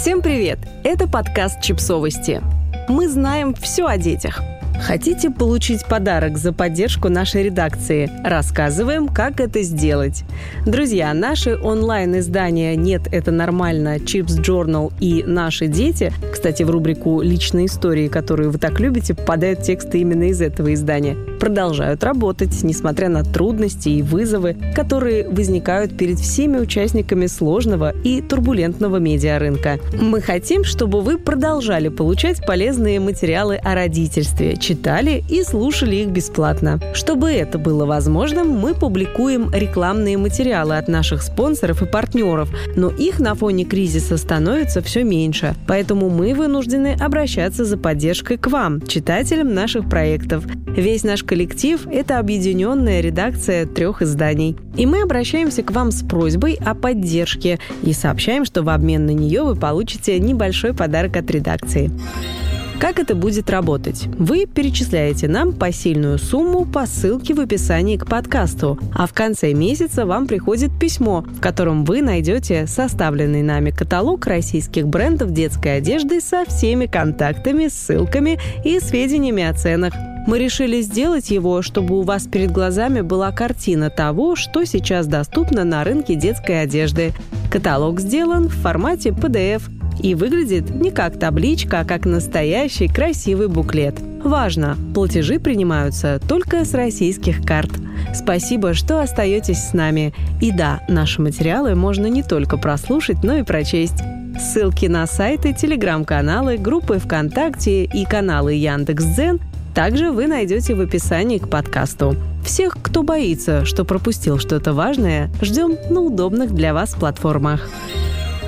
Всем привет! Это подкаст «Чипсовости». Мы знаем все о детях – Хотите получить подарок за поддержку нашей редакции? Рассказываем, как это сделать. Друзья, наши онлайн-издания «Нет, это нормально», «Чипс Journal» и «Наши дети», кстати, в рубрику «Личные истории», которую вы так любите, попадают тексты именно из этого издания, продолжают работать, несмотря на трудности и вызовы, которые возникают перед всеми участниками сложного и турбулентного медиарынка. Мы хотим, чтобы вы продолжали получать полезные материалы о родительстве, читали и слушали их бесплатно. Чтобы это было возможным, мы публикуем рекламные материалы от наших спонсоров и партнеров, но их на фоне кризиса становится все меньше. Поэтому вынуждены обращаться за поддержкой к вам, читателям наших проектов. Весь наш коллектив – это объединенная редакция трех изданий. И мы обращаемся к вам с просьбой о поддержке и сообщаем, что в обмен на нее вы получите небольшой подарок от редакции. Как это будет работать? Вы перечисляете нам посильную сумму по ссылке в описании к подкасту, а в конце месяца вам приходит письмо, в котором вы найдете составленный нами каталог российских брендов детской одежды со всеми контактами, ссылками и сведениями о ценах. Мы решили сделать его, чтобы у вас перед глазами была картина того, что сейчас доступно на рынке детской одежды. Каталог сделан в формате PDF – и выглядит не как табличка, а как настоящий красивый буклет. Важно, платежи принимаются только с российских карт. Спасибо, что остаетесь с нами. И да, наши материалы можно не только прослушать, но и прочесть. Ссылки на сайты, телеграм-каналы, группы ВКонтакте и каналы Яндекс.Дзен также вы найдете в описании к подкасту. Всех, кто боится, что пропустил что-то важное, ждем на удобных для вас платформах.